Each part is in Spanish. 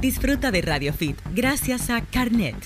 Disfruta de Radio Fit gracias a Carnet.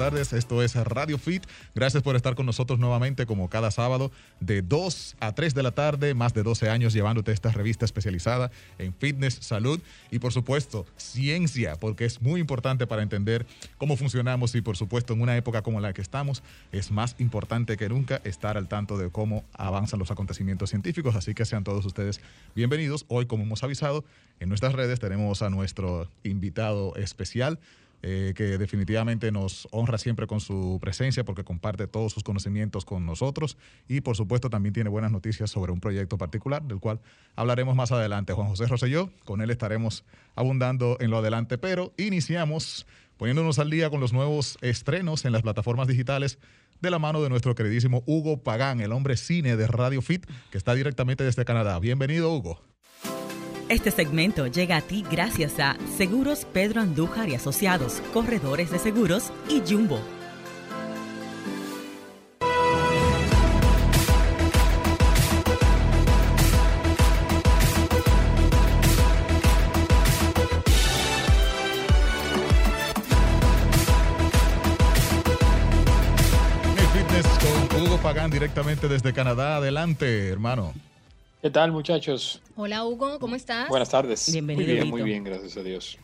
Tardes. Esto es Radio Fit. Gracias por estar con nosotros nuevamente como cada sábado de 2 a 3 de la tarde, más de 12 años llevándote esta revista especializada en fitness, salud y por supuesto ciencia, porque es muy importante para entender cómo funcionamos y por supuesto en una época como la que estamos es más importante que nunca estar al tanto de cómo avanzan los acontecimientos científicos. Así que sean todos ustedes bienvenidos. Hoy, como hemos avisado, en nuestras redes tenemos a nuestro invitado especial. Eh, que definitivamente nos honra siempre con su presencia porque comparte todos sus conocimientos con nosotros y por supuesto también tiene buenas noticias sobre un proyecto particular del cual hablaremos más adelante. Juan José Rosselló, con él estaremos abundando en lo adelante, pero iniciamos poniéndonos al día con los nuevos estrenos en las plataformas digitales de la mano de nuestro queridísimo Hugo Pagán, el hombre cine de Radio Fit, que está directamente desde Canadá. Bienvenido, Hugo. Este segmento llega a ti gracias a Seguros Pedro Andújar y Asociados, Corredores de Seguros y Jumbo. Fitness con Hugo Pagán directamente desde Canadá. Adelante, hermano. ¿Qué tal, muchachos? Hola, Hugo, ¿cómo estás? Buenas tardes. Bienvenido. Muy bien, muy bien, gracias a Dios.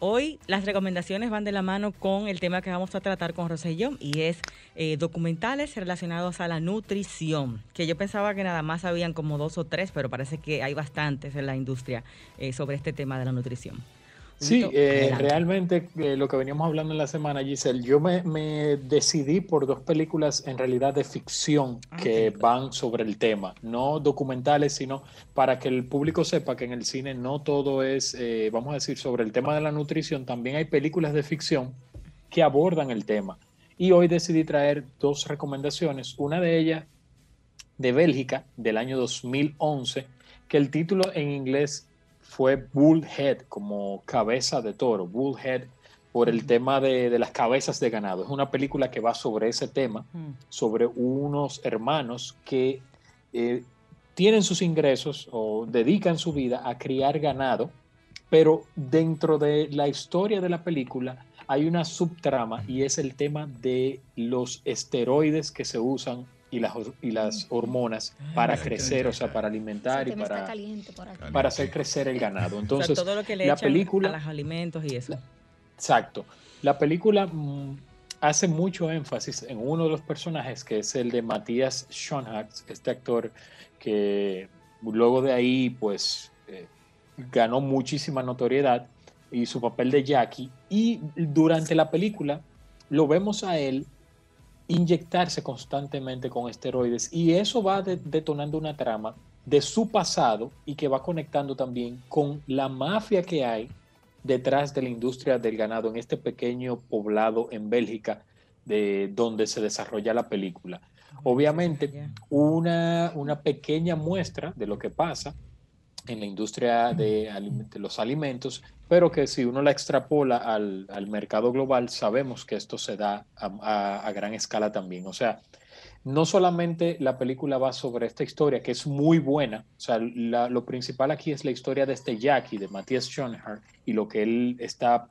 Hoy las recomendaciones van de la mano con el tema que vamos a tratar con Rosellón y es eh, documentales relacionados a la nutrición, que yo pensaba que nada más habían como dos o tres, pero parece que hay bastantes en la industria eh, sobre este tema de la nutrición. Sí, eh, realmente eh, lo que veníamos hablando en la semana, Giselle, yo me, decidí por dos películas en realidad de ficción ah, que van sobre el tema, no documentales, sino para que el público sepa que en el cine no todo es, eh, vamos a decir, sobre el tema de la nutrición, también hay películas de ficción que abordan el tema. Y hoy decidí traer dos recomendaciones, una de ellas de Bélgica del año 2011, que el título en inglés fue Bullhead, como cabeza de toro, Bullhead, por el tema de, las cabezas de ganado. Es una película que va sobre ese tema, sobre unos hermanos que eh, tienen sus ingresos o dedican su vida a criar ganado, pero dentro de la historia de la película hay una subtrama y es el tema de los esteroides que se usan y las, y las hormonas para crecer, o sea, para alimentar y para, para hacer crecer el ganado. Entonces, todo lo que le la película, a los alimentos y eso. Exacto. La película mm, hace mucho énfasis en uno de los personajes, que es el de Matías Schoenhardt, este actor que luego de ahí, pues, eh, ganó muchísima notoriedad y su papel de Jackie. Y durante la película lo vemos a él inyectarse constantemente con esteroides y eso va detonando una trama de su pasado y que va conectando también con la mafia que hay detrás de la industria del ganado en este pequeño poblado en Bélgica de donde se desarrolla la película. Obviamente, una, una pequeña muestra de lo que pasa en la industria de, los alimentos, pero que si uno la extrapola al, mercado global, sabemos que esto se da a, gran escala también. O sea, no solamente la película va sobre esta historia, que es muy buena, o sea, lo principal aquí es la historia de este Jackie, de Matthias Schoenhardt, y lo que él está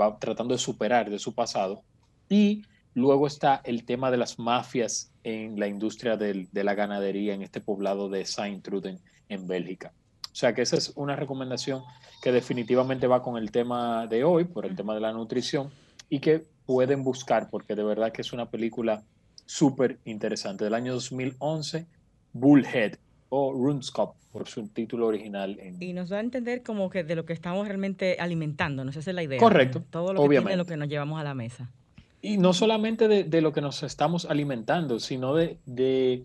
va tratando de superar de su pasado, y luego está el tema de las mafias en la industria de la ganadería en este poblado de Saint-Truden en Bélgica. O sea que esa es una recomendación que definitivamente va con el tema de hoy, por el tema de la nutrición, y que pueden buscar, porque de verdad que es una película súper interesante. Del año 2011, Bullhead o RuneScope, por su título original. Y nos da a entender como que de lo que estamos realmente alimentando, no sé si es la idea. Correcto. Todo lo que tiene lo que nos llevamos a la mesa. Y no solamente de, lo que nos estamos alimentando, sino de, de,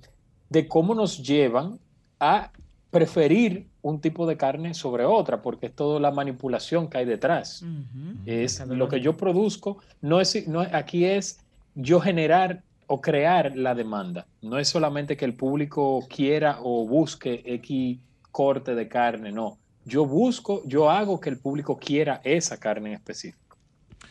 de cómo nos llevan a preferir un tipo de carne sobre otra, porque es toda la manipulación que hay detrás. Es lo que yo produzco, no es, no, aquí es yo generar o crear la demanda. No es solamente que el público quiera o busque X corte de carne, no. Yo busco, yo hago que el público quiera esa carne en específico.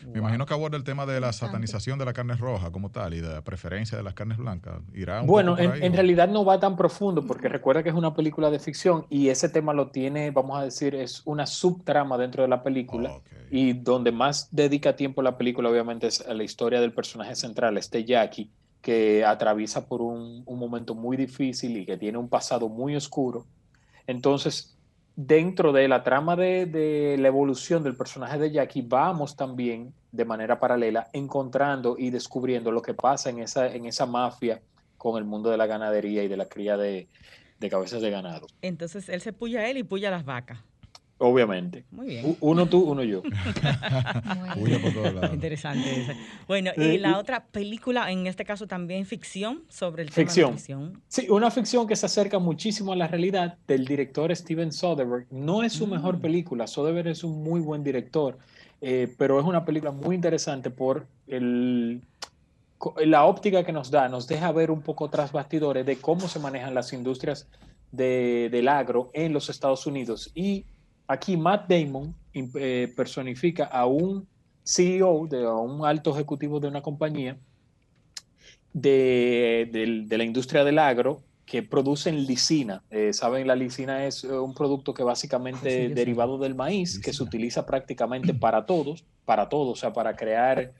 Me imagino que aborda el tema de la satanización de la carne roja como tal y de la preferencia de las carnes blancas. ¿Irá bueno, en, realidad no va tan profundo porque recuerda que es una película de ficción y ese tema lo tiene, vamos a decir, es una subtrama dentro de la película y donde más dedica tiempo la película obviamente es a la historia del personaje central, este Jackie, que atraviesa por un, un momento muy difícil y que tiene un pasado muy oscuro. Entonces, dentro de la trama de, la evolución del personaje de Jackie, vamos también de manera paralela encontrando y descubriendo lo que pasa en esa, en esa mafia con el mundo de la ganadería y de la cría de, de cabezas de ganado. Entonces él se puya a él y puya a las vacas. Obviamente. Muy bien. Uno tú, uno yo. Interesante. Bueno, y la otra película, en este caso también ficción, sobre el tema de ficción. Sí, una ficción que se acerca muchísimo a la realidad del director Steven Soderbergh. No es su mejor mm. película, Soderbergh es un muy buen director, eh, pero es una película muy interesante por el, la óptica que nos da, nos deja ver un poco tras bastidores de cómo se manejan las industrias de, del agro en los Estados Unidos y Aquí Matt Damon eh, personifica a un CEO, de, a un alto ejecutivo de una compañía de, la industria del agro que producen lisina. Eh, Saben, la lisina es eh, un producto que básicamente es derivado del maíz, que se utiliza prácticamente para todos, para todos, o sea, para crear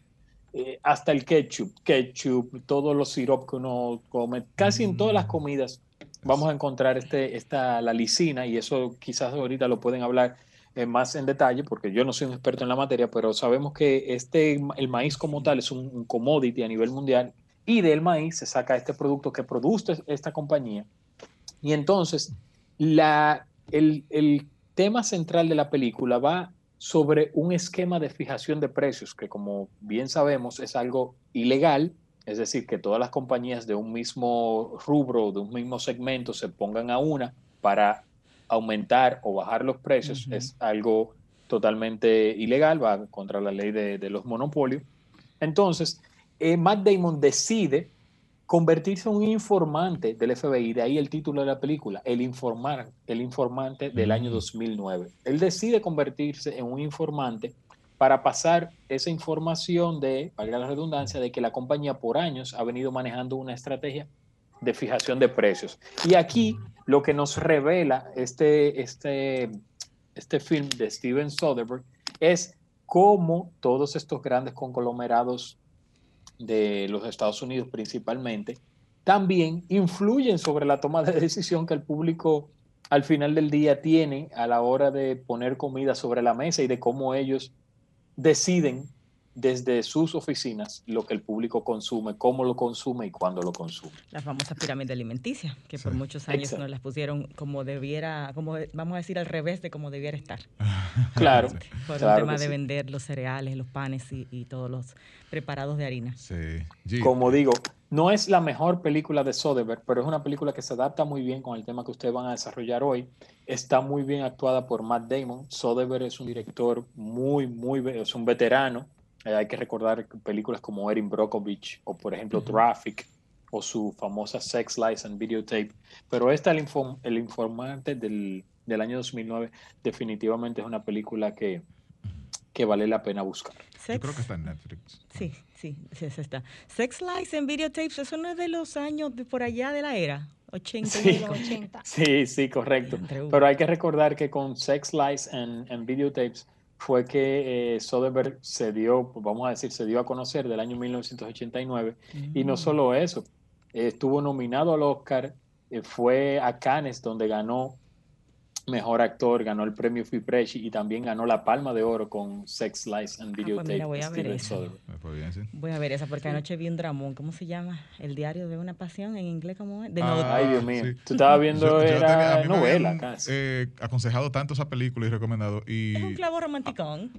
hasta el ketchup, ketchup, todos los sirops que uno come, casi en todas las mm. comidas vamos a encontrar este, esta, la lisina, y eso quizás ahorita lo pueden hablar eh, más en detalle, porque yo no soy un experto en la materia, pero sabemos que este, el maíz como tal es un, commodity a nivel mundial, y del maíz se saca este producto que produce esta compañía. Y entonces, la, el, el tema central de la película va sobre un esquema de fijación de precios, que como bien sabemos es algo ilegal, es decir, que todas las compañías de un mismo rubro, de un mismo segmento, se pongan a una para aumentar o bajar los precios, es algo totalmente ilegal, va contra la ley de, los monopolios. Entonces, eh, Matt Damon decide convertirse en un informante del FBI, de ahí el título de la película, El, informar, el informante del año 2009. Él decide convertirse en un informante para pasar esa información de, valga la redundancia, de que la compañía por años ha venido manejando una estrategia de fijación de precios. Y aquí lo que nos revela este, este, este film de Steven Soderbergh es cómo todos estos grandes conglomerados de los Estados Unidos principalmente también influyen sobre la toma de decisión que el público al final del día tiene a la hora de poner comida sobre la mesa y de cómo ellos deciden desde sus oficinas lo que el público consume, cómo lo consume y cuándo lo consume. Las famosas pirámides alimenticias, que por muchos años nos las pusieron como debiera, como vamos a decir al revés de como debiera estar. Claro. Por el tema de vender los cereales, los panes y, todos los preparados de harina. Sí. Como digo, no es la mejor película de Soderbergh, pero es una película que se adapta muy bien con el tema que ustedes van a desarrollar hoy. Está muy bien actuada por Matt Damon. Soderbergh es un director muy, muy, es un veterano eh, hay que recordar películas como Erin Brockovich o, por ejemplo, Traffic o su famosa Sex, Lies and Videotape. Pero esta, El, el Informante del, del, año 2009, definitivamente es una película que, que vale la pena buscar. Yo creo que está en Netflix. Sí, sí, sí, está. Sex, Lies and Videotapes, eso no es de los años de por allá de la era. 80 sí, 80. Sí, sí, correcto. Pero hay que recordar que con Sex, Lies and, and Videotapes fue que eh, Soderbergh se dio, vamos a decir, se dio a conocer del año 1989. Y no mm. solo eso, estuvo nominado al Oscar, eh, fue a Cannes donde ganó mejor actor, ganó el premio Fipresci y también ganó la Palma de Oro con Sex, Lies and Videotape. Ah, pues voy a ver esa. Voy a ver esa porque anoche vi un dramón, ¿cómo se llama? El diario de una pasión en inglés, ¿cómo es? Ay, Dios mío. Tú estabas viendo era novela casi. Eh, aconsejado tanto esa película y recomendado. Y... Es un clavo romanticón.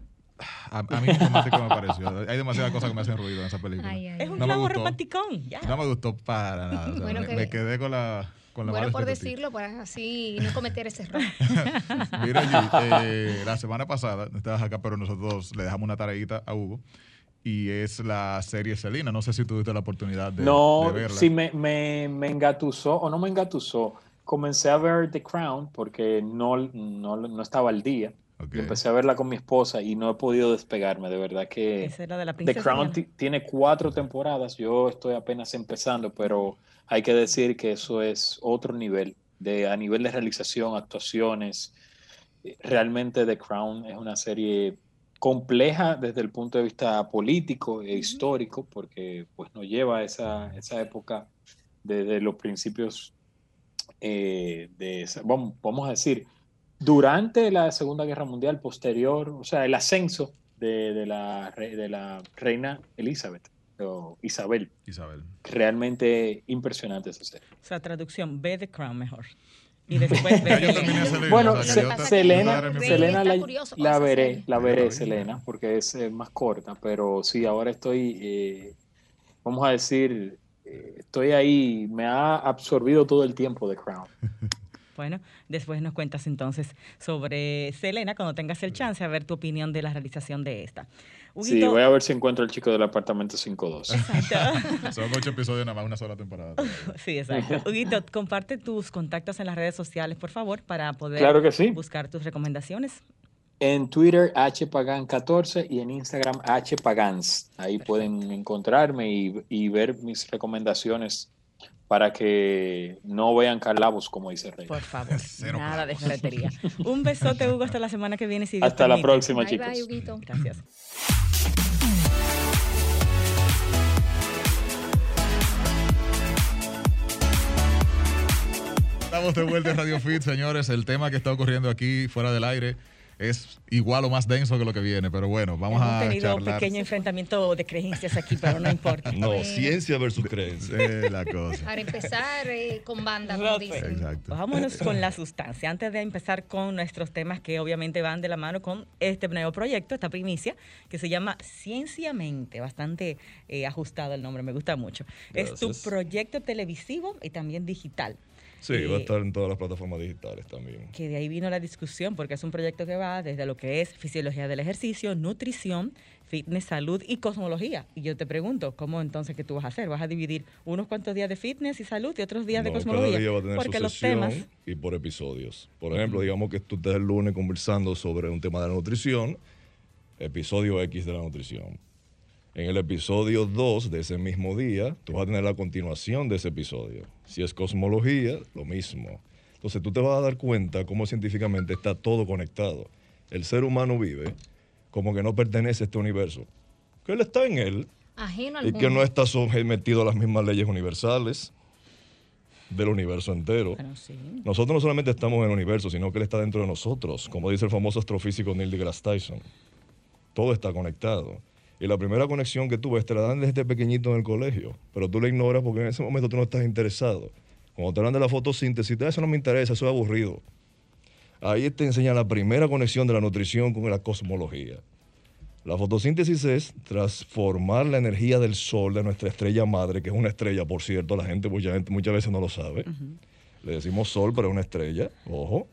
A, a, mí romántico me pareció. Hay demasiadas cosas que me hacen ruido en esa película. es un clavo romanticón. No me gustó para nada. me quedé con la bueno, por decirlo, para así no cometer ese error. Mira, eh, la semana pasada, estabas acá, pero nosotros le dejamos una tareita a Hugo y es la serie Selina. No sé si tuviste la oportunidad de, no, verla. sí, me, me, me, engatusó o no me engatusó. Comencé a ver The Crown porque no, no, no estaba al día. empecé a verla con mi esposa y no he podido despegarme, de verdad que The Crown tiene cuatro temporadas, yo estoy apenas empezando, pero hay que decir que eso es otro nivel, de, a nivel de realización, actuaciones. Realmente The Crown es una serie compleja desde el punto de vista político e histórico, porque pues nos lleva a esa, esa época desde los principios eh, de, vamos, vamos a decir, durante la Segunda Guerra Mundial, posterior, o sea, el ascenso de, la, de la reina Elizabeth. O Isabel. Isabel. Realmente impresionante esa serie. O sea, traducción, ve The Crown mejor. Y después ve Bueno, Selena, Selena la, veré, la veré, Selena, porque es eh, más corta, pero sí, ahora estoy, eh, vamos a decir, eh, estoy ahí, me ha absorbido todo el tiempo The Crown. Bueno, después nos cuentas entonces sobre Selena cuando tengas el chance a ver tu opinión de la realización de esta. Sí, voy a ver si encuentro el chico del apartamento 52. Exacto. Son ocho episodios nada más, una sola temporada. sí, exacto. Huguito, comparte tus contactos en las redes sociales, por favor, para poder buscar tus recomendaciones. En Twitter, hpagan14 y en Instagram, hpagans. Ahí pueden encontrarme y, y ver mis recomendaciones para que no vean calabos, como dice Rey. Por favor, nada de ferretería. Un besote, Hugo, hasta la semana que viene. hasta la próxima, chicos. Gracias. Estamos de vuelta en Radio Fit, señores. El tema que está ocurriendo aquí fuera del aire es igual o más denso que lo que viene, pero bueno, vamos Hemos a tenido un pequeño enfrentamiento de creencias aquí, pero no importa. no, ciencia versus creencia. Es la cosa. Para empezar eh, con banda, como dicen. Exacto. Vámonos con la sustancia. Antes de empezar con nuestros temas que obviamente van de la mano con este nuevo proyecto, esta primicia, que se llama Cienciamente, bastante eh, ajustado el nombre, me gusta mucho. Es tu proyecto televisivo y también digital. Sí, va a estar en todas las plataformas digitales también. Que de ahí vino la discusión, porque es un proyecto que va desde lo que es fisiología del ejercicio, nutrición, fitness, salud y cosmología. Y yo te pregunto, ¿cómo entonces qué tú vas a hacer? ¿Vas a dividir unos cuantos días de fitness y salud y otros días de cosmología? Cada día va a tener porque los temas y por episodios. Por ejemplo, digamos que tú estás el lunes conversando sobre un tema de la nutrición, episodio X de la nutrición. En el episodio 2 de ese mismo día, tú vas a tener la continuación de ese episodio. Si es cosmología, lo mismo. Entonces tú te vas a dar cuenta cómo científicamente está todo conectado. El ser humano vive como que no pertenece a este universo. Que él está en él. y que no está sometido a las mismas leyes universales del universo entero. Nosotros no solamente estamos en el universo, sino que él está dentro de nosotros, como dice el famoso astrofísico Neil deGrasse Tyson. Todo está conectado. Y la primera conexión que tú ves te la dan desde pequeñito en el colegio, pero tú la ignoras porque en ese momento tú no estás interesado. Cuando te hablan de la fotosíntesis, eso no me interesa, eso es aburrido. Ahí te enseña la primera conexión de la nutrición con la cosmología. La fotosíntesis es transformar la energía del sol de nuestra estrella madre, que es una estrella, por cierto, la gente muchas, muchas veces no lo sabe. Le decimos sol, pero es una estrella, ojo.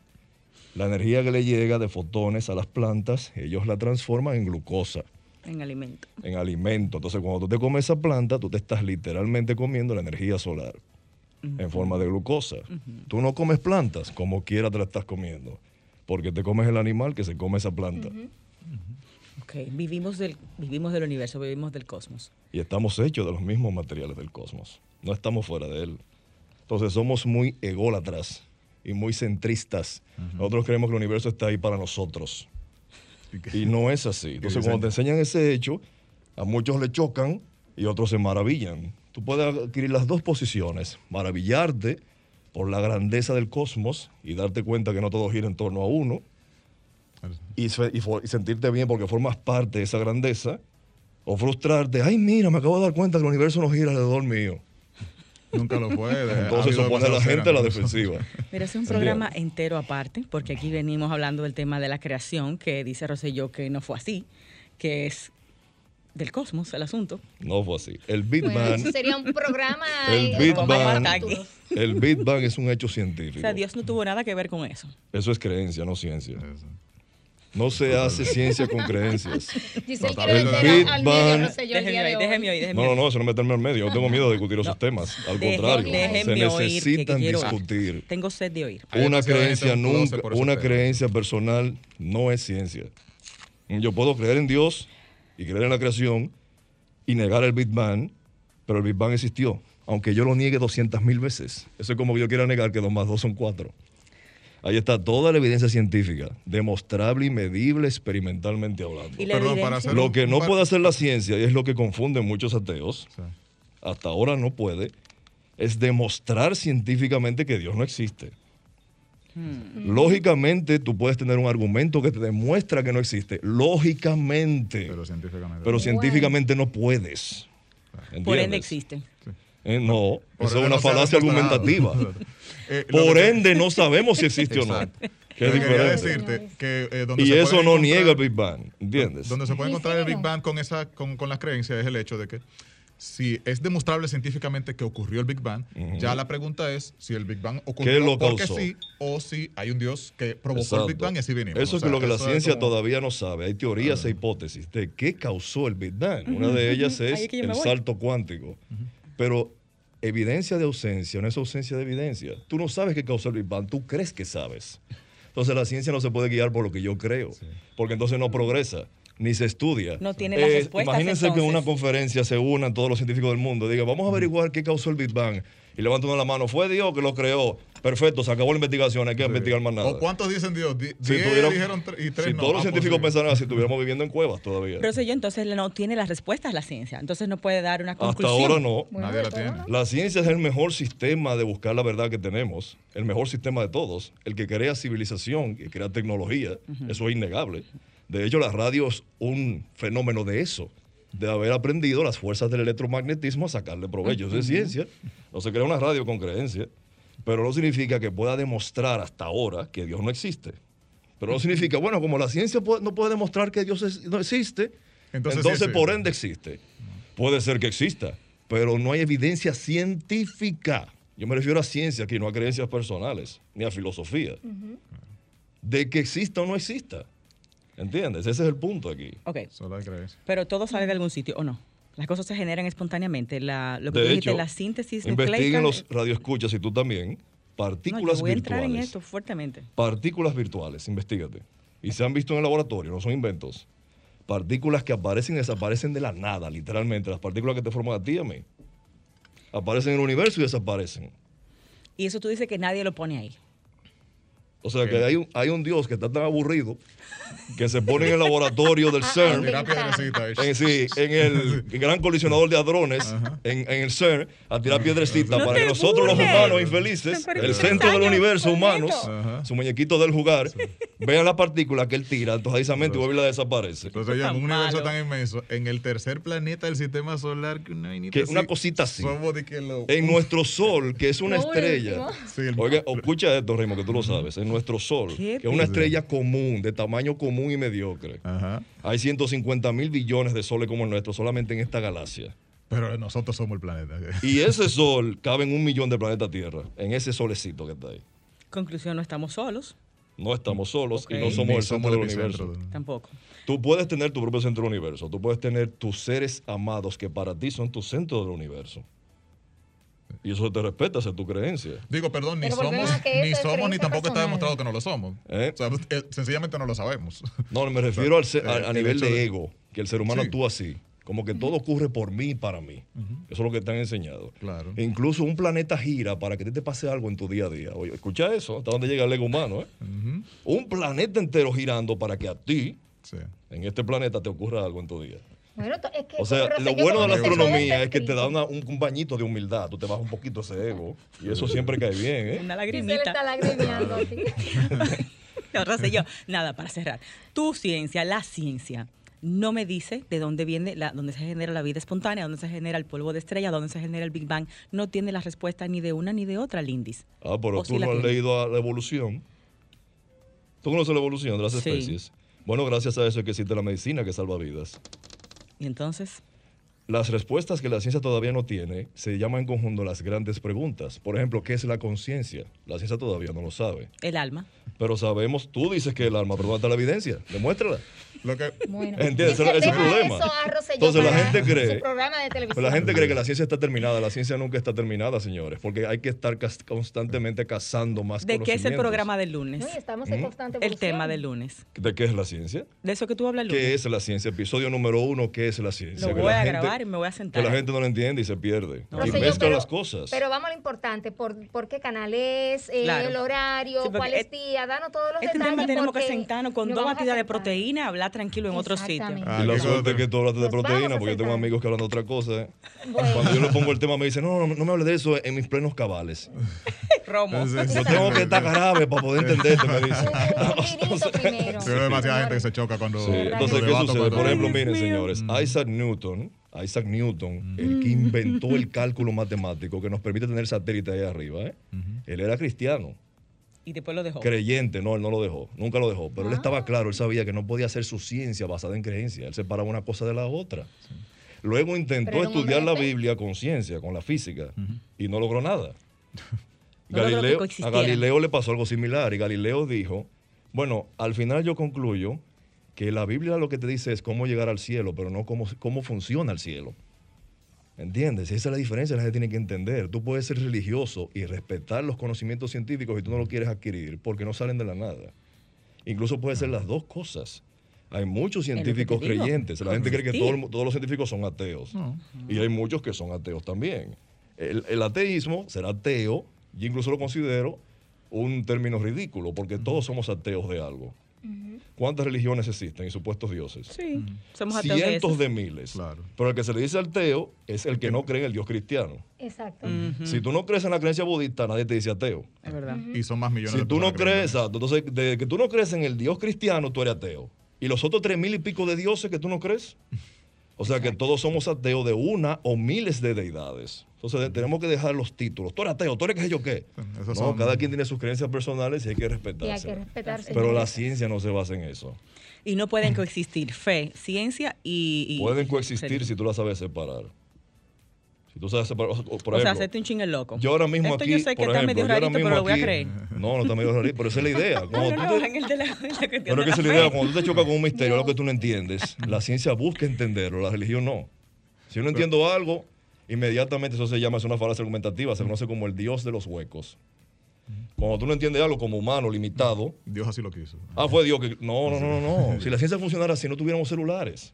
La energía que le llega de fotones a las plantas, ellos la transforman en glucosa. En alimento. En alimento. Entonces, cuando tú te comes esa planta, tú te estás literalmente comiendo la energía solar en forma de glucosa. Tú no comes plantas, como quiera te la estás comiendo, porque te comes el animal que se come esa planta. Ok, vivimos del, vivimos del universo, vivimos del cosmos. Y estamos hechos de los mismos materiales del cosmos. No estamos fuera de él. Entonces somos muy ególatras y muy centristas. Nosotros creemos que el universo está ahí para nosotros. Y no es así. Entonces, cuando te enseñan ese hecho, a muchos le chocan y otros se maravillan. Tú puedes adquirir las dos posiciones, maravillarte por la grandeza del cosmos y darte cuenta que no todo gira en torno a uno, y, sentirte bien porque formas parte de esa grandeza, o frustrarte, ay, mira, me acabo de dar cuenta que el universo no gira alrededor mío. Nunca lo fue. Entonces eso pone a la gente a la defensiva. Pero es un programa entero aparte, porque aquí venimos hablando del tema de la creación, que dice Rosselló que no fue así, que es del cosmos el asunto. No fue así. El Big Bang. sería un programa. El Big Bang. El Big Bang es un hecho científico. O sea, Dios no tuvo nada que ver con eso. Eso es creencia, no ciencia. No se hace ciencia con creencias. Giselle No, al Big medio, Bang. El Déjenme de oír, hoy. déjenme oír, déjenme No, no, oír. no, eso no meterme al medio. Yo tengo miedo de discutir esos No. temas. Al contrario, se oír, que- que necesitan quiero- discutir. Tengo sed de oír. Una creencia nunca, una creencia personal no es ciencia. Yo puedo creer en Dios y creer en la creación y negar el Big Bang, pero el Big Bang existió, aunque yo lo niegue 200 mil veces. Eso es como que yo quiera negar que 2 más 2 son 4. Ahí está toda la evidencia científica, demostrable y medible experimentalmente hablando. Perdón, para hacer Lo que no puede hacer la ciencia, y es lo que confunden muchos ateos, Sí. hasta ahora no puede, es demostrar científicamente que Dios no existe. Lógicamente, tú puedes tener un argumento que te demuestra que no existe. Lógicamente. Pero científicamente. Pero científicamente no puedes. Por ¿Entiendes? ende existe. Eh, no, Por eso es una falacia argumentativa. Eh, Por que- ende, no sabemos si existe o no. Diferente. decirte que eh, donde Y se eso no niega el Big Bang, ¿entiendes? Donde se puede ¿En encontrar el Big? Bang con, esa, con, con las creencias es el hecho de que si es demostrable científicamente que ocurrió el Big Bang, ya la pregunta es si el Big Bang ocurrió ¿Qué lo porque causó? sí o si hay un Dios que provocó el Big. Bang y así venimos. Eso O es lo que la ciencia como- todavía no sabe. Hay teorías e hipótesis de qué causó el Big Bang. Una de ellas es el voy. salto cuántico. Pero evidencia de ausencia no es ausencia de evidencia. Tú no sabes qué causó el Big Bang, tú crees que sabes. Entonces la ciencia no se puede guiar por lo que yo creo, porque entonces no progresa. Ni se estudia. Eh, No tiene las respuestas, Imagínense que en una conferencia se unan todos los científicos del mundo. Diga, vamos a averiguar qué causó el Big Bang. Y levanta uno la mano. Fue Dios que lo creó. Perfecto, se acabó la investigación. Hay que investigar más nada. ¿O cuántos dicen Dios? Di- Si diez tuviera- dijeron tre- y tres si no. todos los Ah, científicos pues pensaran así, estuviéramos viviendo en cuevas todavía. Pero sé yo, entonces no tiene las respuestas la ciencia. Entonces no puede dar una Hasta conclusión. ahora no. Bueno, Nadie la tiene. ¿no? La ciencia es el mejor sistema de buscar la verdad que tenemos, el mejor sistema de todos, el que crea civilización, que crea tecnología, eso es innegable. De hecho, la radio es un fenómeno de eso, de haber aprendido las fuerzas del electromagnetismo a sacarle provecho. Eso es ciencia. No se crea una radio con creencia, pero no significa que pueda demostrar hasta ahora que Dios no existe. Pero no significa, bueno, como la ciencia puede- no puede demostrar que Dios es- no existe, Entonces entonces, sí por ende existe. Puede ser que exista, pero no hay evidencia científica. Yo me refiero a ciencia aquí, no a creencias personales, ni a filosofía. De que exista o no exista. ¿Entiendes? Ese es el punto aquí. Ok, Solo hay creencia. pero todo sale de algún sitio, ¿o no? Las cosas se generan espontáneamente. La, lo que De tú dijiste, hecho, la síntesis investiguen los radioescuchas y tú también, No, partículas yo voy a entrar en virtuales. esto fuertemente. Partículas virtuales, investigate. Y se han visto en el laboratorio, no son inventos. Partículas que aparecen y desaparecen de la nada, literalmente. Las partículas que te forman a ti y a mí. Aparecen en el universo y desaparecen. Y eso tú dices que nadie lo pone ahí. O sea que hay un, hay un Dios que está tan aburrido que se pone en el laboratorio del CERN, Mira piedrecita. eh. en, sí, en el gran colisionador de hadrones, en, en el CERN, a tirar piedrecitas No para que nosotros los humanos infelices, el centro del universo humanos, Ajá. su muñequito del jugar, vean la partícula que él tira, entonces precisamente vuelve y la desaparece. Entonces, ya, en un universo malo. tan inmenso, en el tercer planeta del sistema solar, que una, Que así, una cosita así. Somos de que lo. En nuestro sol, que es una estrella. Sí, el- Oiga, escucha esto, Rimo, que tú lo sabes. En nuestro sol, que es una estrella común, de tamaño común y mediocre. Ajá. Hay 150 mil billones de soles como el nuestro solamente en esta galaxia. Pero nosotros somos el planeta. Y ese sol cabe en un millón de planetas Tierra, en ese solecito que está ahí. Conclusión, no estamos solos, No estamos solos y no somos Ni el centro del universo. tampoco. Tú puedes tener tu propio centro del universo. Tú puedes tener tus seres amados que para ti son tu centro del universo. Y eso te respeta, esa es tu creencia. Digo, perdón, ni Pero somos, a ni somos, ni tampoco está demostrado que no lo somos. ¿Eh? O sea, eh, sencillamente no lo sabemos. No, me refiero al se- Eh, a, a el nivel de de- ego, que el ser humano Sí. actúa así. Como que todo ocurre por mí y para mí. Eso es lo que te han enseñado. Claro. E incluso un planeta gira para que a ti te pase algo en tu día a día. Oye, escucha eso, hasta dónde llega el ego humano. ¿eh? Un planeta entero girando para que a ti, Sí. en este planeta, te ocurra algo en tu día. Bueno, to- es que O sea, lo bueno de la astronomía está es que te da una- un, un bañito de humildad. Tú te bajas un poquito ese ego. Y eso siempre cae bien. ¿eh? Una lagrimita. está lagrimeando sé yo. Nada, para cerrar. Tu ciencia, la ciencia, no me dice de dónde viene, la, dónde se genera la vida espontánea, dónde se genera el polvo de estrella, dónde se genera el Big Bang. No tiene la respuesta ni de una ni de otra, Lindis. Ah, pero ¿O tú la no has tiene? leído a la evolución. ¿Tú conoces la evolución de las Sí. especies? Bueno, gracias a eso es que existe la medicina que salva vidas. Y entonces, las respuestas que la ciencia todavía no tiene se llaman en conjunto las grandes preguntas. Por ejemplo, ¿qué es la conciencia? La ciencia todavía no lo sabe. El alma. Pero sabemos, tú dices que el alma, pero ¿dónde está la evidencia? Demuéstrala. Lo que, Bueno, ¿Entiendes? Ese- es el deja problema. eso Entonces la gente cree- Su programa de la gente cree que la ciencia está terminada. La ciencia nunca está terminada, señores, porque hay que estar constantemente cazando más ¿De qué es el programa del lunes? No, estamos en constante El tema del lunes. ¿De qué es la ciencia? De eso que tú hablas el lunes. ¿Qué es la ciencia? Episodio número uno, ¿qué es la ciencia? Lo Que voy la a gente- grabar y me voy a sentar. Que la gente no lo entiende y se pierde. y mezcla pero- las cosas. Pero vamos a lo importante, ¿por, por qué canal es, eh, Claro. el horario, Sí, cuál es et- día? Danos todos los Este detalles. tema tenemos que sentarnos con dos batidas de proteína, hablar tranquilo en otro sitio. Ah, y la suerte es que tú hablas de proteína, porque yo tengo amigos que hablan de otra cosa. ¿eh? Bueno. Cuando yo le pongo el tema, me dicen, no, no, no me hables de eso en mis plenos cabales. Romo. Sí, sí. Yo tengo que estar grave para poder entenderte, me dicen. Vinito primero. Demasiada gente que se choca cuando. Sí, ¿Verdad entonces, ¿qué sucede? Por ejemplo, miren, señores, Isaac Newton, Isaac Newton, el que inventó el cálculo matemático que nos permite tener satélite ahí arriba, ¿eh? él era cristiano, Y después lo dejó. creyente, no, él no lo dejó, nunca lo dejó, pero él Ah. estaba claro, él sabía que no podía hacer su ciencia basada en creencia, él separaba una cosa de la otra. Luego intentó estudiar la. Biblia con ciencia, con la física, y no logró nada. No logró que Galileo, a. Galileo le pasó algo similar y Galileo dijo, bueno, al final yo concluyo que la Biblia lo que te dice es cómo llegar al cielo, pero no cómo, cómo funciona el cielo. ¿Entiendes? Esa es la diferencia, la gente tiene que entender. Tú puedes ser religioso y respetar los conocimientos científicos y tú no lo quieres adquirir porque no salen de la nada. Incluso puede ser las dos cosas. Hay muchos científicos creyentes. La gente cree que todo todos los científicos son ateos. Y hay muchos que son ateos también. El, el ateísmo, ser ateo, yo incluso lo considero un término ridículo, porque todos somos ateos de algo. ¿Cuántas religiones existen y supuestos dioses? Sí, somos ateos Cientos de miles. Claro. Pero el que se le dice ateo es el que no cree en el Dios cristiano. Exacto. Si tú no crees en la creencia budista, nadie te dice ateo. Es verdad. Y son más millones Si de tú no crees, exacto, entonces, de que tú no crees en el Dios cristiano, tú eres ateo. Y los otros tres mil y pico de dioses que tú no crees. O sea que todos somos ateos de una o miles de deidades. Entonces tenemos que dejar los títulos. Tú eres ateo, tú eres qué sé yo qué. Esos No, son- cada quien tiene sus creencias personales y hay que Y hay respetarse. que respetarse. Pero la ciencia no se basa en eso. Y no pueden coexistir fe, ciencia y. y- Pueden coexistir si tú la sabes separar. Si tú sabes o- por o sea, ejemplo, hacerte un chingue loco. yo ahora mismo Esto aquí, yo sé que por está ejemplo, medio yo ahora rarito, pero mismo lo voy a aquí- creer. No, no está medio rarito, pero esa es la idea. Cuando no, tú no, te- en el de la, en la cuestión Pero es que esa es la idea, cuando tú te chocas con un misterio, algo que tú no entiendes, la ciencia busca entenderlo, la religión no. Si yo no entiendo algo, inmediatamente eso se llama, es una falacia argumentativa, se conoce como el dios de los huecos. Cuando tú no entiendes algo como humano, limitado, Dios así lo quiso. ah, fue Dios que... No, no, no, no, no. Si la ciencia funcionara así, no tuviéramos celulares.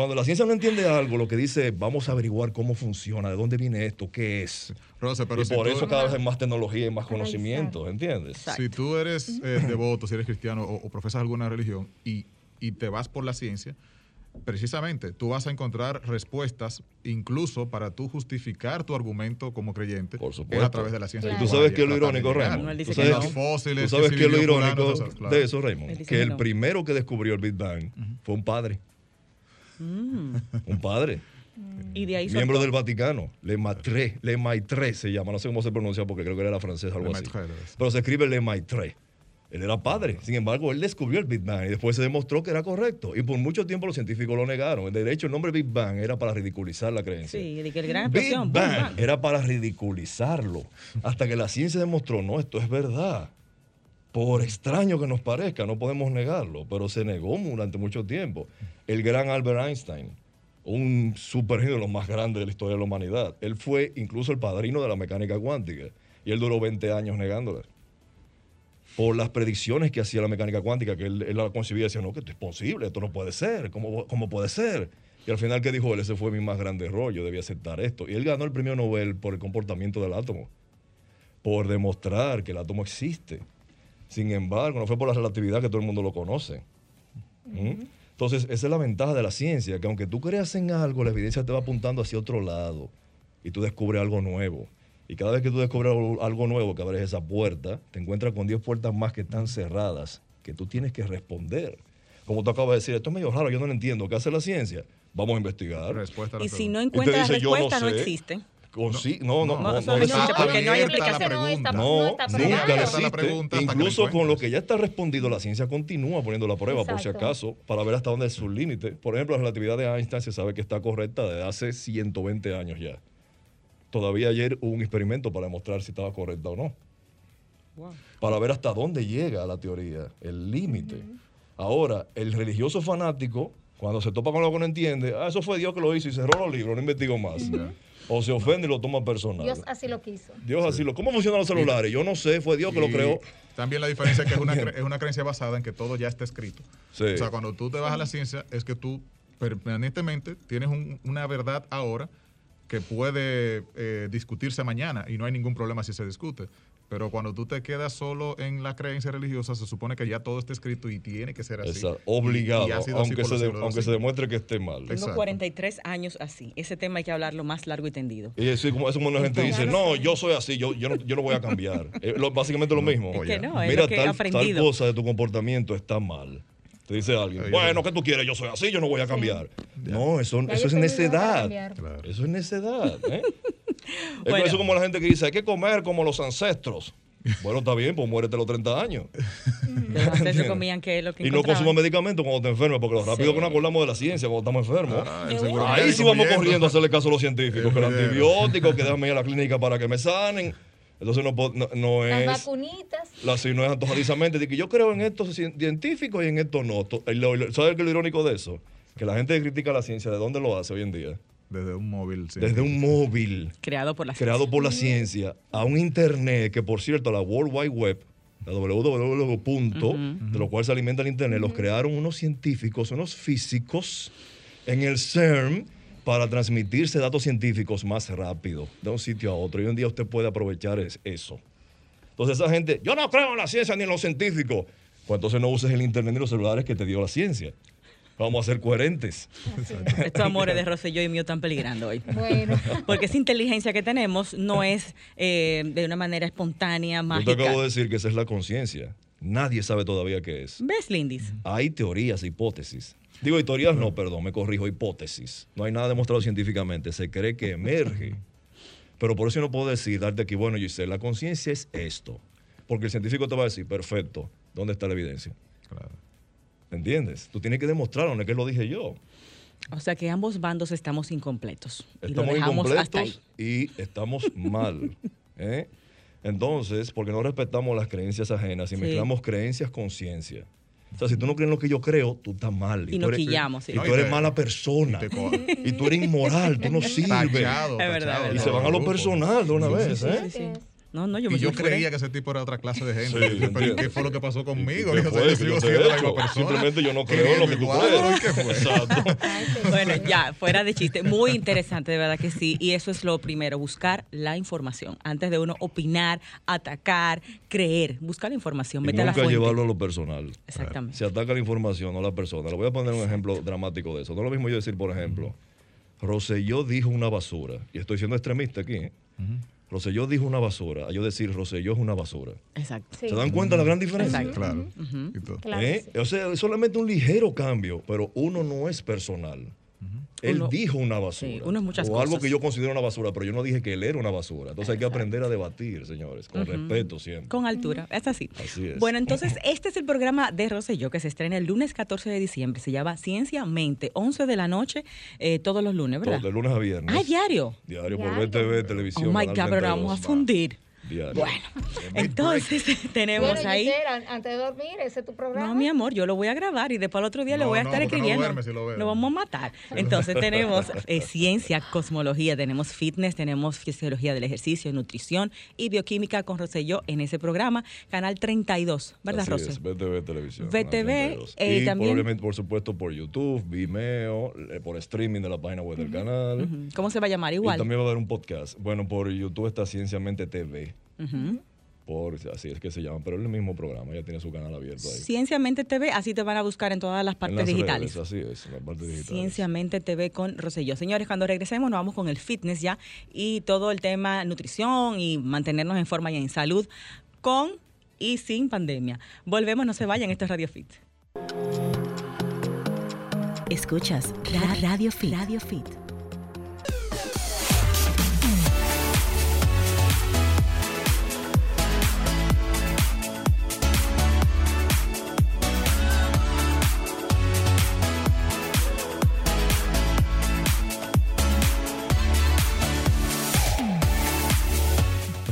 Cuando la ciencia no entiende algo, lo que dice, es, vamos a averiguar cómo funciona, de dónde viene esto, qué es. Pero y si por eso cada vez hay más tecnología y más conocimiento, ¿entiendes? Exacto. Si tú eres eh, devoto, si eres cristiano o, o profesas alguna religión y, y te vas por la ciencia, precisamente tú vas a encontrar respuestas incluso para tú justificar tu argumento como creyente Por es supuesto. a través de la ciencia. ¿Y Claro. tú sabes qué es lo irónico. Raymond? ¿Tú que sabes, no. Los fósiles, ¿Tú sabes que qué es lo irónico de eso, Raymond? Que que el no. primero que descubrió el Big Bang fue un padre. Mm. Un padre. Y de ahí miembro soltó. del Vaticano. Le Maitre. Le Maitre se llama. No sé cómo se pronuncia porque creo que él era francés o algo Le así. Maitre. Pero se escribe Le Maitre. Él era padre. Sin embargo, él descubrió el Big Bang y después se demostró que era correcto. Y por mucho tiempo los científicos lo negaron. De hecho, el nombre Big Bang era para ridiculizar la creencia. Sí, de que el gran Big bang. era para ridiculizarlo. Hasta que la ciencia demostró, no, esto es verdad. Por extraño que nos parezca, no podemos negarlo, pero se negó durante mucho tiempo. El gran Albert Einstein, un supergenio de los más grandes de la historia de la humanidad, él fue incluso el padrino de la mecánica cuántica y él duró 20 años negándola. Por las predicciones que hacía la mecánica cuántica, que él, la concibía y decía, no, que esto es posible, esto no puede ser, ¿cómo, cómo puede ser? Y al final, ¿qué dijo él? Ese fue mi más grande error, yo debía aceptar esto. Y él ganó el premio Nobel por el comportamiento del átomo, por demostrar que el átomo existe. Sin embargo, no fue por la relatividad que todo el mundo lo conoce. ¿Mm? Entonces, esa es la ventaja de la ciencia, que aunque tú creas en algo, la evidencia te va apuntando hacia otro lado y tú descubres algo nuevo. Y cada vez que tú descubres algo- nuevo, que abres esa puerta, te encuentras con 10 puertas más que están cerradas, que tú tienes que responder. Como tú acabas de decir, esto es medio raro, yo no lo entiendo. ¿Qué hace la ciencia? Vamos a investigar. Respuesta a la Y si no Y te encuentra la yo no respuesta, no, sé. Existe. Con sí, no, no, No, no, no no existe. porque no hay explicación. no no No, nunca existe. Incluso con lo que ya está respondido, la ciencia continúa poniendo la prueba, por si acaso, para ver hasta dónde es su límite. Por ejemplo, la relatividad de Einstein se sabe que está correcta desde hace 120 años ya. Todavía ayer hubo un experimento para demostrar si estaba correcta o no. Para ver hasta dónde llega la teoría, el límite. Ahora, el religioso fanático, cuando se topa con lo que no entiende, ah, eso fue Dios que lo hizo y cerró los libros, no investigó más. O se ofende y lo toma personal. Dios así lo quiso. Dios así lo. ¿Cómo funcionan los celulares? Yo no sé, fue Dios que lo creó. También la diferencia es que es una, cre- es una creencia basada en que todo ya está escrito. Sí. O sea, cuando tú te vas a la ciencia, es que tú permanentemente tienes un- una verdad ahora que puede eh, discutirse mañana y no hay ningún problema si se discute. Pero cuando tú te quedas solo en la creencia religiosa, se supone que ya todo está escrito y tiene que ser así. Exacto, Y- obligado, y así aunque, se, de- aunque se demuestre que esté mal. Tengo Exacto. 43 años así. Ese tema hay que hablarlo más largo y tendido. Y es como, es como una gente dice, no, yo soy así, yo, yo, no, yo no voy a cambiar. Eh, lo- básicamente lo mismo. Es que no, es Mira, lo que he tal, tal aprendido. cosa de tu comportamiento está mal. Te dice alguien, bueno, ¿qué tú quieres? Yo soy así, yo no voy a cambiar. No, eso, eso es necedad. Claro. Eso es necedad. ¿eh? es Bueno. eso como la gente que dice, hay que comer como los ancestros. Bueno, está bien, pues muérete a los 30 años. Los ancestros comían que es lo que Y no consumas medicamentos cuando te enfermes, porque lo rápido Sí. que nos acordamos de la ciencia cuando estamos enfermos. Ah. Ahí sí vamos corriendo a hacerle caso a los científicos, que el antibiótico, que déjame ir a la clínica para que me sanen. Entonces no, no, no Las es, vacunitas. la, si no es antojadizamente de que yo creo en estos cien- científicos y en estos no. ¿Sabes qué es lo irónico de eso? Que la gente que critica la ciencia, ¿de dónde lo hace hoy en día? Desde un móvil. sí. Desde un móvil Creado por la creado por la ciencia a un internet que, por cierto, la World Wide Web, la www. punto, de lo cual se alimenta el internet, los crearon unos científicos, unos físicos en el CERN para transmitirse datos científicos más rápido de un sitio a otro. Y hoy en día usted puede aprovechar es- eso. Entonces esa gente, yo no creo en la ciencia ni en los científicos. Pues entonces no uses el internet ni los celulares que te dio la ciencia. Vamos a ser coherentes. Estos amores de Rosselló y mío están peligrando hoy. Bueno, Porque esa inteligencia que tenemos no es eh, de una manera espontánea, Yo te mágica. acabo de decir que esa es la conciencia. Nadie sabe todavía qué es. ¿Ves, Lindis? Hay teorías, hipótesis. Digo, hay teorías no, perdón, me corrijo, hipótesis. No hay nada demostrado científicamente. Se cree que emerge. Pero por eso yo no puedo decir, darte aquí, bueno, Giselle, la conciencia es esto. Porque el científico te va a decir, perfecto, ¿dónde está la evidencia? Claro. ¿Entiendes? Tú tienes que demostrarlo, no es que lo dije yo. O sea que ambos bandos estamos incompletos. Y lo Estamos dejamos hasta ahí. incompletos y estamos mal. ¿eh? Entonces, porque no respetamos las creencias ajenas y Sí. mezclamos creencias con ciencia. O sea, si tú no crees en lo que yo creo, tú estás mal. Y tú nos eres, quillamos, sí. Y No, tú y eres te- mala persona. y Y tú eres inmoral, tú no sirves. Tachado, Es verdad, tachado Y se van a lo personal de una vez, sí, ¿eh? No, no, yo me Y yo creía que ese tipo era otra clase de gente. Sí, pero. ¿qué fue lo que pasó conmigo? ¿Qué Digo, fue yo que sigo yo te siendo he la misma hecho? persona. Simplemente yo no creo en lo que tú crees. Bueno, ya, fuera de chiste, muy interesante, de verdad que sí. Y eso es lo primero, buscar la información. Antes de uno opinar, atacar, creer, buscar la información, Y vete a la nunca fuente. llevarlo a lo personal. Exactamente. Se ataca la información, no la persona. Le voy a poner un ejemplo dramático de eso. No es lo mismo yo decir, por ejemplo, Roselló dijo una basura. Y estoy siendo extremista aquí. ¿eh? Roselló dijo una basura. A yo decir, Roselló es una basura. Exacto. Sí. ¿Se dan cuenta la gran diferencia? Exacto. Claro. Y todo. Claro ¿Eh? sí. O sea, es solamente un ligero cambio, pero uno no es personal. Él Uno- dijo una basura. Sí, uno es muchas o algo que yo considero una basura, pero yo no dije que él era una basura. Entonces hay que aprender a debatir, señores, con respeto siempre. Con altura, es así. Así es. Bueno, entonces este es el programa de Rosselló que se estrena el lunes 14 de diciembre. Se llama Ciencia Mente, 11 de la noche, eh, todos los lunes, ¿verdad? Todo, de lunes a viernes. Ah, diario. Diario por Diario. BTV, televisión. Oh my God, pero 32, vamos a fundir. Diario. Bueno, entonces tenemos Bueno, ahí. Giselle, antes de dormir, ese es tu programa. No, mi amor, yo lo voy a grabar y después al otro día le No, voy a no, estar no escribiendo. duerme si lo vamos a matar. Entonces tenemos eh, ciencia, cosmología, tenemos fitness, tenemos fisiología del ejercicio, nutrición y bioquímica con Rosselló en ese programa, canal 32, ¿verdad, Así Rose? es, BTV Televisión. BTV, Canal 32. eh, y también- probablemente, por supuesto, por YouTube, Vimeo, eh, por streaming de la página web del canal. ¿Cómo se va a llamar? Y Igual. también va a haber un podcast. Bueno, por YouTube está Cienciamente TV. Ujú. Por, así es que se llama, pero es el mismo programa, ya tiene su canal abierto ahí. Cienciamente TV, así te van a buscar en todas las En partes las digitales. redes, así es, en la parte digital. Cienciamente TV con Rosselló. Señores, cuando regresemos nos vamos con el fitness ya y todo el tema nutrición y mantenernos en forma y en salud con y sin pandemia. Volvemos, no se vayan, esto es Radio Fit. Escuchas Ra- Radio Fit. Radio Fit.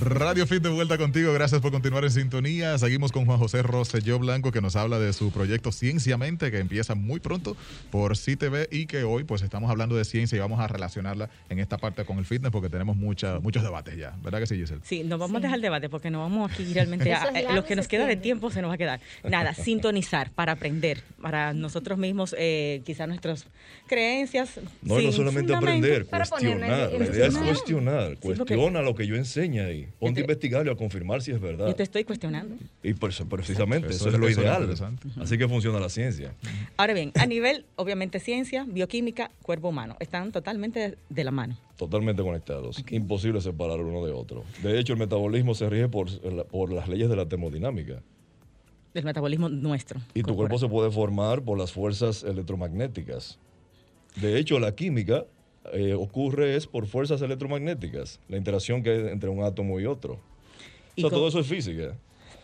Radio Fit de vuelta contigo. Gracias por continuar en sintonía. Seguimos con Juan José Rosselló Blanco que nos habla de su proyecto Cienciamente que empieza muy pronto por CTV y que hoy pues estamos hablando de ciencia y vamos a relacionarla en esta parte con el fitness porque tenemos mucha, muchos debates ya. ¿Verdad que sí, Giselle? Sí, nos vamos a dejar el debate porque no vamos aquí realmente a, eh, largo lo que nos queda de tiempo se nos va a quedar. Nada, sintonizar para aprender, para nosotros mismos, eh, quizás nuestras creencias. No, no solamente aprender, cuestionar. La idea es cuestionar. Cuestiona lo que yo enseño ahí. Ponte te- a investigarlo, a confirmar si es verdad. Yo te estoy cuestionando. Y por eso- precisamente, Eso eso, es- es lo ideal. Así que funciona la ciencia. Ahora bien, a nivel, obviamente, ciencia, bioquímica, cuerpo humano, están totalmente de la mano. Totalmente conectados. Imposible separar uno de otro. De hecho, el metabolismo se rige por, por las leyes de la termodinámica. del metabolismo nuestro. Y tu cuerpo se puede formar por las fuerzas electromagnéticas. De hecho, la química eh, ocurre es por fuerzas electromagnéticas, la interacción que hay entre un átomo y otro. O ¿Y sea, cómo- todo eso es física.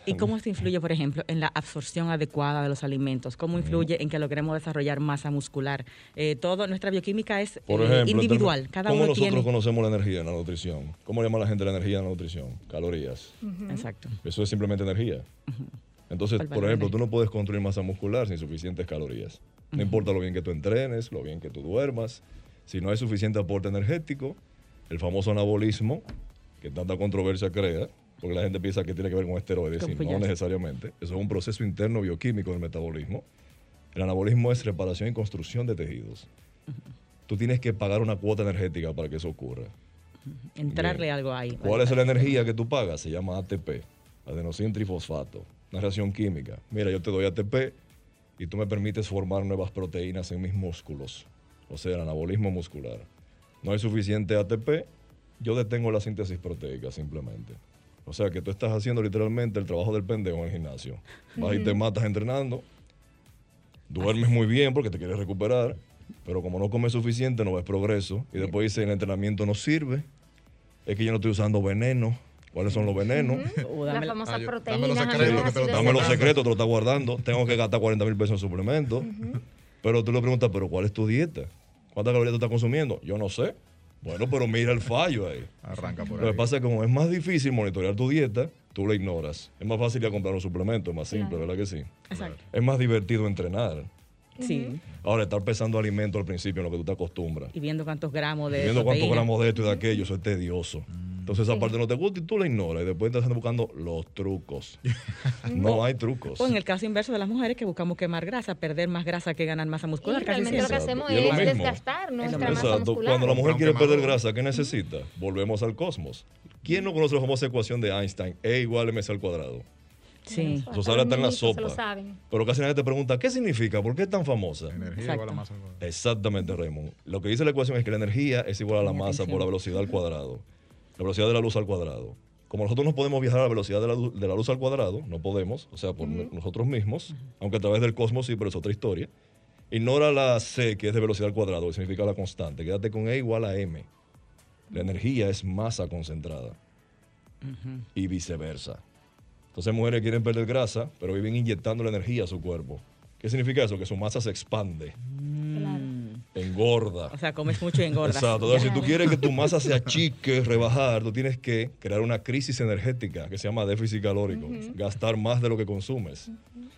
¿Y cómo esto influye, por ejemplo, en la absorción adecuada de los alimentos? ¿Cómo influye en que logremos desarrollar masa muscular? Eh, todo, nuestra bioquímica es Por eh, individual. entonces, Cada ¿cómo uno nosotros tiene. conocemos la energía en la nutrición? ¿Cómo llama la gente la energía en la nutrición? Calorías. Exacto. Eso es simplemente energía. Entonces, ¿Cuál por ejemplo, tú no puedes construir masa muscular sin suficientes calorías. No importa lo bien que tú entrenes, lo bien que tú duermas, si no hay suficiente aporte energético, el famoso anabolismo, que tanta controversia crea, porque la gente piensa que tiene que ver con esteroides, y no necesariamente. Eso es un proceso interno bioquímico del metabolismo. El anabolismo es reparación y construcción de tejidos. Tú tienes que pagar una cuota energética para que eso ocurra. Entrarle Bien. algo ahí. ¿Cuál es la energía que tú pagas? Se llama ATP, adenosín trifosfato, una reacción química. Mira, yo te doy ATP y tú me permites formar nuevas proteínas en mis músculos, o sea, el anabolismo muscular. No hay suficiente ATP, yo detengo la síntesis proteica simplemente. O sea, que tú estás haciendo literalmente el trabajo del pendejo en el gimnasio. Vas y te matas entrenando, duermes muy bien porque te quieres recuperar, pero como no comes suficiente no ves progreso y después dice el entrenamiento no sirve, es que yo no estoy usando veneno. ¿Cuáles son los venenos? O La dame- famosa Ah, proteína. dame los secretos te lo- estás guardando. Tengo que gastar 40 mil pesos en suplementos. Pero tú le preguntas, ¿pero cuál es tu dieta? ¿Cuántas calorías tú estás consumiendo? Yo no sé. Bueno, pero mira el fallo ahí. Arranca por Lo ahí. que pasa es que como es más difícil monitorear tu dieta, tú la ignoras. Es más fácil ir a comprar un suplemento, es más simple, ¿verdad que sí? Exacto. Es más divertido entrenar. Sí. Ahora, estar pesando alimentos al principio en lo que tú te acostumbras. Y viendo cuántos gramos de. Viendo cuántos gramos de esto y de aquello, eso es tedioso. Entonces esa parte no te gusta y tú la ignoras y después estás buscando los trucos. no hay trucos. O en el caso inverso de las mujeres que buscamos quemar grasa, perder más grasa que ganar masa Y muscular. casi realmente lo que hacemos Y es desgastar nuestra masa Exacto. muscular. Cuando la mujer quiere perder grasa, ¿qué necesita? Volvemos al cosmos. ¿Quién no conoce la famosa ecuación de Einstein? E igual a mc al cuadrado. Sí. Eso sale hasta en la se lo sopa. saben. Pero casi nadie te pregunta, ¿qué significa? ¿Por qué es tan famosa? Energía Exacto. igual a masa. igual. Exactamente, Raymond. Lo que dice la ecuación es que la energía es igual a la masa por la velocidad al cuadrado. La velocidad de la luz al cuadrado. Como nosotros no podemos viajar a la velocidad de la, luz, de la luz al cuadrado, no podemos, o sea, por nosotros mismos, aunque a través del cosmos sí, pero es otra historia. Ignora la C, que es de velocidad al cuadrado, que significa la constante. Quédate con E igual a M. La energía es masa concentrada. Y viceversa. Entonces mujeres quieren perder grasa, pero viven inyectando la energía a su cuerpo. ¿Qué significa eso? Que su masa se expande, Claro. Engorda. O sea, comes mucho y engordas. Exacto. Entonces, si tú quieres que tu masa se achique, rebajar, tú tienes que crear una crisis energética que se llama déficit calórico. Gastar más de lo que consumes.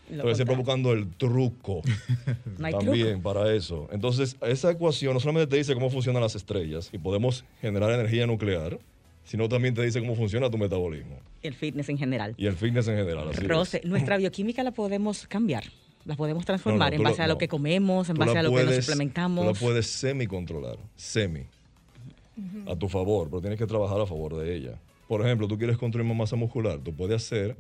Lo Entonces, siempre buscando el truco también para eso. Entonces, esa ecuación no solamente te dice cómo funcionan las estrellas y podemos generar energía nuclear, sino también te dice cómo funciona tu metabolismo El fitness en general. y el fitness en general. así es. Rose, nuestra bioquímica la podemos cambiar. La podemos transformar No, no, en base la- a lo no. que comemos, en Tú base a lo que nos puedes- suplementamos. Tú la puedes semi-controlar, semi, a tu favor, pero tienes que trabajar a favor de ella. Por ejemplo, tú quieres construir más masa muscular, tú puedes hacer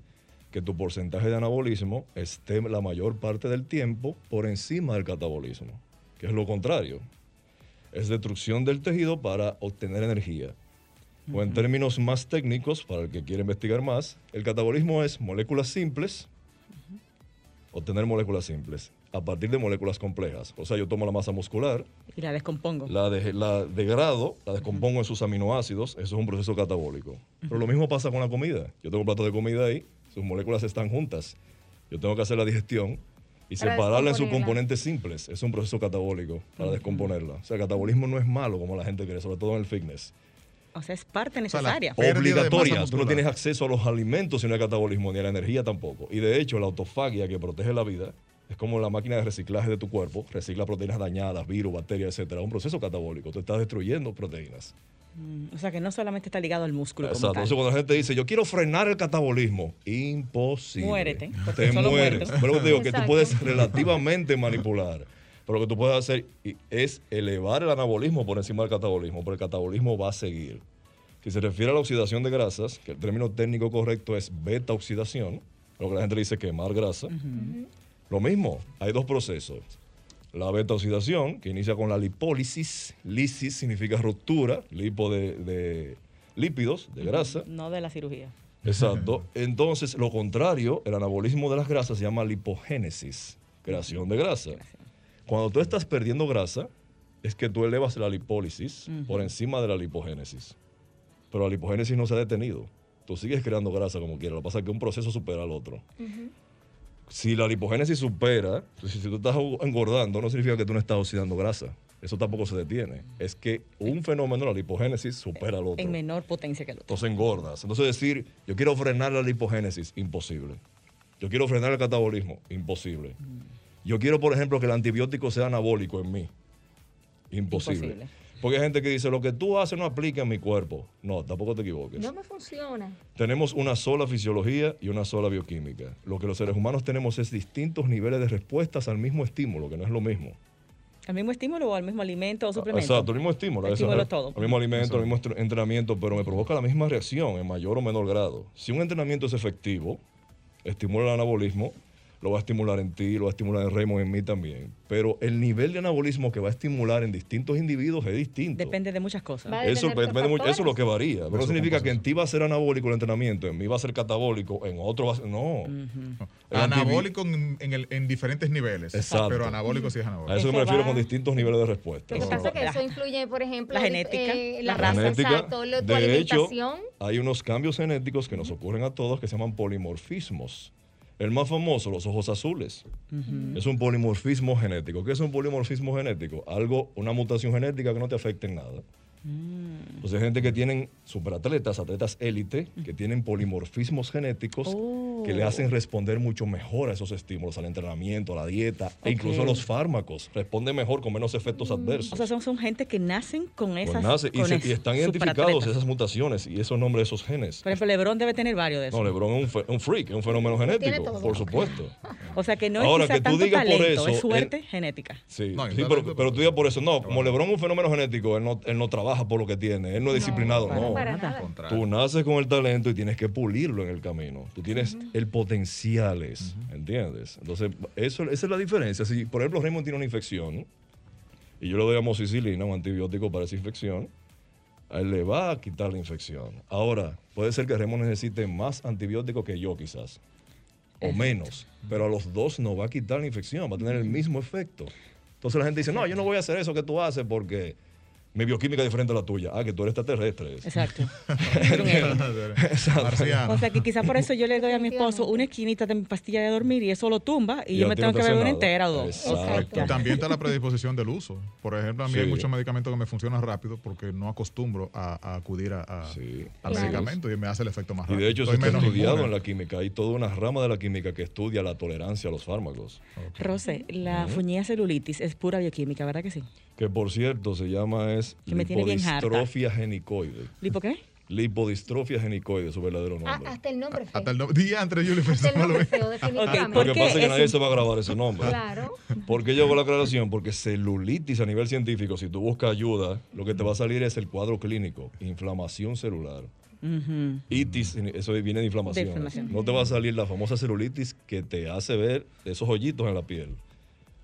que tu porcentaje de anabolismo esté la mayor parte del tiempo por encima del catabolismo, que es lo contrario. Es destrucción del tejido para obtener energía. O en términos más técnicos, para el que quiere investigar más, el catabolismo es moléculas simples, obtener moléculas simples a partir de moléculas complejas. O sea, yo tomo la masa muscular, Y la descompongo. la, de- la degrado, la descompongo en sus aminoácidos, eso es un proceso catabólico. Pero lo mismo pasa con la comida. Yo tengo un plato de comida ahí, sus moléculas están juntas. Yo tengo que hacer la digestión y Para separarla en sus componentes simples. Es un proceso catabólico para descomponerla. O sea, el catabolismo no es malo como la gente cree, sobre todo en el fitness. O sea, es parte necesaria. Obligatorias. Tú no tienes acceso a los alimentos sin el catabolismo, ni a la energía tampoco. Y de hecho, la autofagia que protege la vida es como la máquina de reciclaje de tu cuerpo, recicla proteínas dañadas, virus, bacterias, etcétera. Es un proceso catabólico. Tú estás destruyendo proteínas. Mm, O sea, que no solamente está ligado al músculo como Exacto. tal. Entonces, cuando la gente dice, yo quiero frenar el catabolismo, imposible. Muérete, Te solo mueres. Pero te digo que tú Exacto. puedes relativamente manipular. Pero lo que tú puedes hacer es elevar el anabolismo por encima del catabolismo, porque el catabolismo va a seguir. Si se refiere a la oxidación de grasas, que el término técnico correcto es beta oxidación, lo que la gente le dice quemar grasa, lo mismo, hay dos procesos. La beta oxidación, que inicia con la lipólisis, lisis significa ruptura, lipo de, de lípidos, de grasa. No de la cirugía. Exacto. Entonces, lo contrario, el anabolismo de las grasas se llama lipogénesis, creación de grasa. Cuando tú estás perdiendo grasa, es que tú elevas la lipólisis por encima de la lipogénesis. Pero la lipogénesis no se ha detenido. Tú sigues creando grasa como quieras. Lo que pasa es que un proceso supera al otro. Si la lipogénesis supera, si, si tú estás engordando, no significa que tú no estás oxidando grasa. Eso tampoco se detiene. Es que un fenómeno, la lipogénesis, supera al otro. En menor potencia que el otro. Entonces engordas. Entonces decir, yo quiero frenar la lipogénesis, imposible. Yo quiero frenar el catabolismo, imposible. Yo quiero, por ejemplo, que el antibiótico sea anabólico en mí, imposible. Imposible. Porque hay gente que dice, lo que tú haces no aplica en mi cuerpo. No, tampoco te equivoques. No me funciona. Tenemos una sola fisiología y una sola bioquímica. Lo que los seres humanos tenemos es distintos niveles de respuestas al mismo estímulo, que no es lo mismo. ¿Al mismo estímulo o al mismo alimento o suplemento? Exacto, el mismo estímulo. Estímulo Eso, todo. El mismo alimento, el mismo entrenamiento, pero me provoca la misma reacción en mayor o menor grado. Si un entrenamiento es efectivo, estimula el anabolismo, lo va a estimular en ti, lo va a estimular en Raymond, en mí también. Pero el nivel de anabolismo que va a estimular en distintos individuos es distinto. Depende de muchas cosas. Va a Eso, de depende mucho- eso es lo que varía. Pero no Eso significa que en ti va a ser anabólico el entrenamiento, en mí va a ser catabólico, en otro va a ser. No. Anabólico en, en el- en diferentes niveles. Exacto. Pero anabólico sí es A anabólico. eso me refiero va- con distintos niveles de respuesta. Lo que Eso pasa es que eso influye, por ejemplo, la de- genética, eh, la la raza. Genética. exacto, lo- tu De hecho, hay unos cambios genéticos que nos ocurren a todos que se llaman polimorfismos. El más famoso, los ojos azules. Es un polimorfismo genético. ¿Qué es un polimorfismo genético? Algo, una mutación genética que no te afecte en nada. Pues hay gente que tienen superatletas, atletas élite, que tienen polimorfismos genéticos que le hacen responder mucho mejor a esos estímulos, al entrenamiento, a la dieta e incluso a los fármacos. Responden mejor con menos efectos adversos. O sea, son, son gente que nacen con Pues esas. nace, y, con se- y están identificados esas mutaciones y esos nombres de esos genes. Por ejemplo, Lebron debe tener varios de esos. No, Lebron es un, fe- un freak, es un fenómeno tiene genético, todo. por supuesto. O sea, que no Ahora, es que tú tanto digas por talento, eso, es suerte él- genética. Sí, No, pero, tú digas por eso, no, como. Lebron es un fenómeno genético, él no, él no trabaja por lo que tiene, él no es disciplinado, para no. para. Contrario. Tú naces con el talento y tienes que pulirlo en el camino. Tú tienes el potenciales, ¿entiendes? Entonces, eso, esa es la diferencia. Si, por ejemplo, Raymond tiene una infección y yo le doy amoxicilina, un antibiótico para esa infección, a él le va a quitar la infección. Ahora, puede ser que Raymond necesite más antibiótico que yo quizás, o menos, pero a los dos no va a quitar la infección, va a tener el mismo efecto. Entonces la gente dice, no, yo no voy a hacer eso que tú haces porque mi bioquímica es diferente a la tuya. Ah, que tú eres extraterrestre. Exacto. O sea, que quizá por eso yo le doy a mi esposo una esquinita de mi pastilla de dormir y eso lo tumba y, Y yo me tengo que beber una entera o dos. Exacto. Y también está la predisposición del uso. Por ejemplo, a mí hay muchos medicamentos que me funcionan rápido porque no acostumbro a, a acudir a, a- Sí. al Claro. medicamento y me hace el efecto más Y rápido. de hecho, Estoy menos estudiado en la química. Hay toda una rama de la química que estudia la tolerancia a los fármacos. Rose, la fuñía celulitis es pura bioquímica, ¿verdad que sí? Que por cierto se llama es Que me tiene bien harta. lipodistrofia genicoide. ¿Lipo qué? Lipodistrofia genicoide, su verdadero Ah, nombre. hasta el nombre feo. Hasta el no- día entre Julio Hasta el nombre feo, definitivamente. ¿por Lo que qué pasa es que nadie un- se va a grabar ese nombre. Claro. ¿Por qué yo hago la aclaración? Porque celulitis a nivel científico, si tú buscas ayuda, lo que te va a salir es el cuadro clínico, inflamación celular. Ujú. Itis, eso viene de inflamación. De inflamación. No te va a salir la famosa celulitis que te hace ver esos hoyitos en la piel.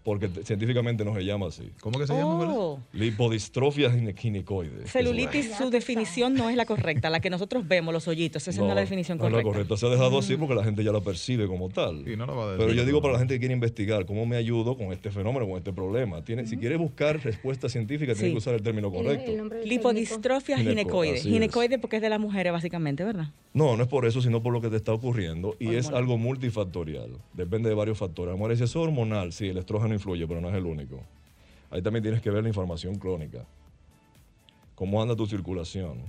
Porque te- científicamente no se llama así. ¿Cómo que se llama? Oh, Lipodistrofia gine- ginecoide. celulitis, su definición no es la correcta, la que nosotros vemos, los hoyitos, esa no, es la definición no es correcta. la correcta. Se ha dejado así porque la gente ya la percibe como tal. Y no lo va a decir. Pero yo digo para la gente que quiere investigar cómo me ayudo con este fenómeno, con este problema. Tiene, Si quieres buscar respuesta científica, tiene que usar el término correcto. el Lipodistrofia Gineco- ginecoide. así es. Ginecoide porque es de las mujeres, básicamente, ¿verdad? No, no es por eso, sino por lo que te está ocurriendo. Y es algo multifactorial. Depende de varios factores. Amor, eso es hormonal. Sí, el estrógeno influye, pero no es el único. Ahí también tienes que ver la información crónica. ¿Cómo anda tu circulación?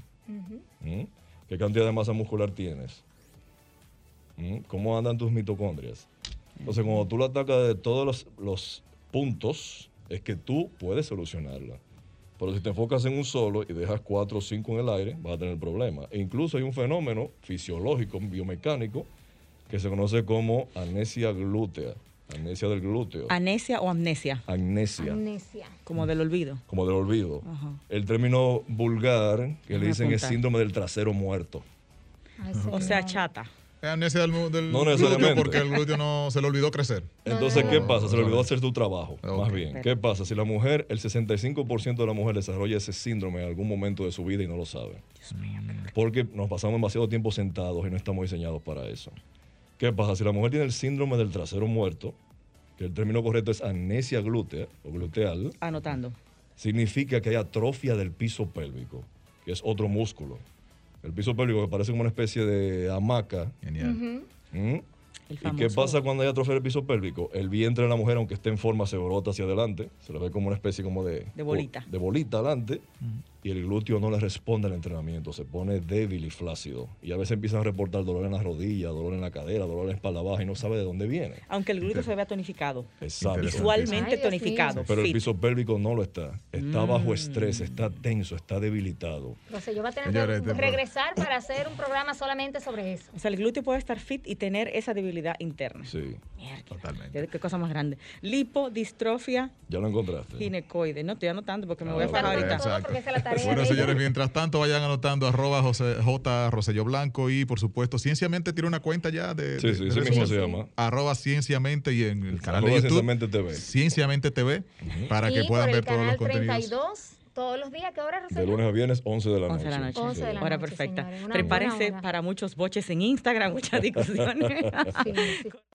¿Mm? ¿Qué cantidad de masa muscular tienes? ¿Mm? ¿Cómo andan tus mitocondrias? Entonces, cuando tú lo atacas de todos los, los puntos, es que tú puedes solucionarla. Pero si te enfocas en un solo y dejas cuatro o cinco en el aire, vas a tener problemas. E incluso hay un fenómeno fisiológico, biomecánico, que se conoce como amnesia glútea. Amnesia del glúteo. ¿Anesia o amnesia? Amnesia. Amnesia. Como del olvido. Como del olvido. Ajá. El término vulgar que le dicen es síndrome del trasero muerto. Ay, O sea, chata. Es amnesia del, del No glúteo necesariamente. porque el glúteo no se le olvidó crecer. Entonces, ¿qué pasa? Se le olvidó hacer tu trabajo. Más bien, ¿qué pasa? Si la mujer, el 65% de la mujer desarrolla ese síndrome en algún momento de su vida y no lo sabe. Porque nos pasamos demasiado tiempo sentados y no estamos diseñados para eso. ¿Qué pasa? Si la mujer tiene el síndrome del trasero muerto, que el término correcto es amnesia glútea o gluteal, Anotando. significa que hay atrofia del piso pélvico, que es otro músculo. El piso pélvico que parece como una especie de hamaca. Genial. ¿Mm? ¿Y qué pasa cuando hay atrofia del piso pélvico? El vientre de la mujer, aunque esté en forma, se brota hacia adelante. Se le ve como una especie como de... De bolita. De bolita adelante. Y el glúteo no le responde al entrenamiento. Se pone débil y flácido. Y a veces empiezan a reportar dolor en la rodilla, dolor en la cadera, dolor en la espalda baja y no sabe de dónde viene. Aunque el glúteo se vea tonificado. Exacto. Visualmente Ay, tonificado. Pero el piso pélvico no lo está. Está bajo Mm. estrés, está tenso, está debilitado. Entonces yo voy a tener que este- regresar para hacer un programa solamente sobre eso. O sea, el glúteo puede estar fit y tener esa debilidad interna. Sí. Mierda. Totalmente. Qué cosa más grande. Lipodistrofia Ya lo encontraste. ginecoide. No estoy anotando porque me Ah, voy a Anoten ahorita. porque es la tarea Bueno, de señores, mientras tanto vayan anotando arroba José, J. Rosello Blanco y por supuesto Cienciamente tiene una cuenta ya de, Sí, de- sí, de redes mismo se llama. arroba Cienciamente y en el canal Arroba de YouTube Cienciamente TV. Cienciamente TV para y que puedan ver todos los contenidos. 32, todos los días, ¿qué hora, De Rosario? lunes a viernes, 11 de la noche. 11 de la noche. 11 de la Hora noche, perfecta. Prepárense para muchos boches en Instagram, muchas discusiones. Sí, sí.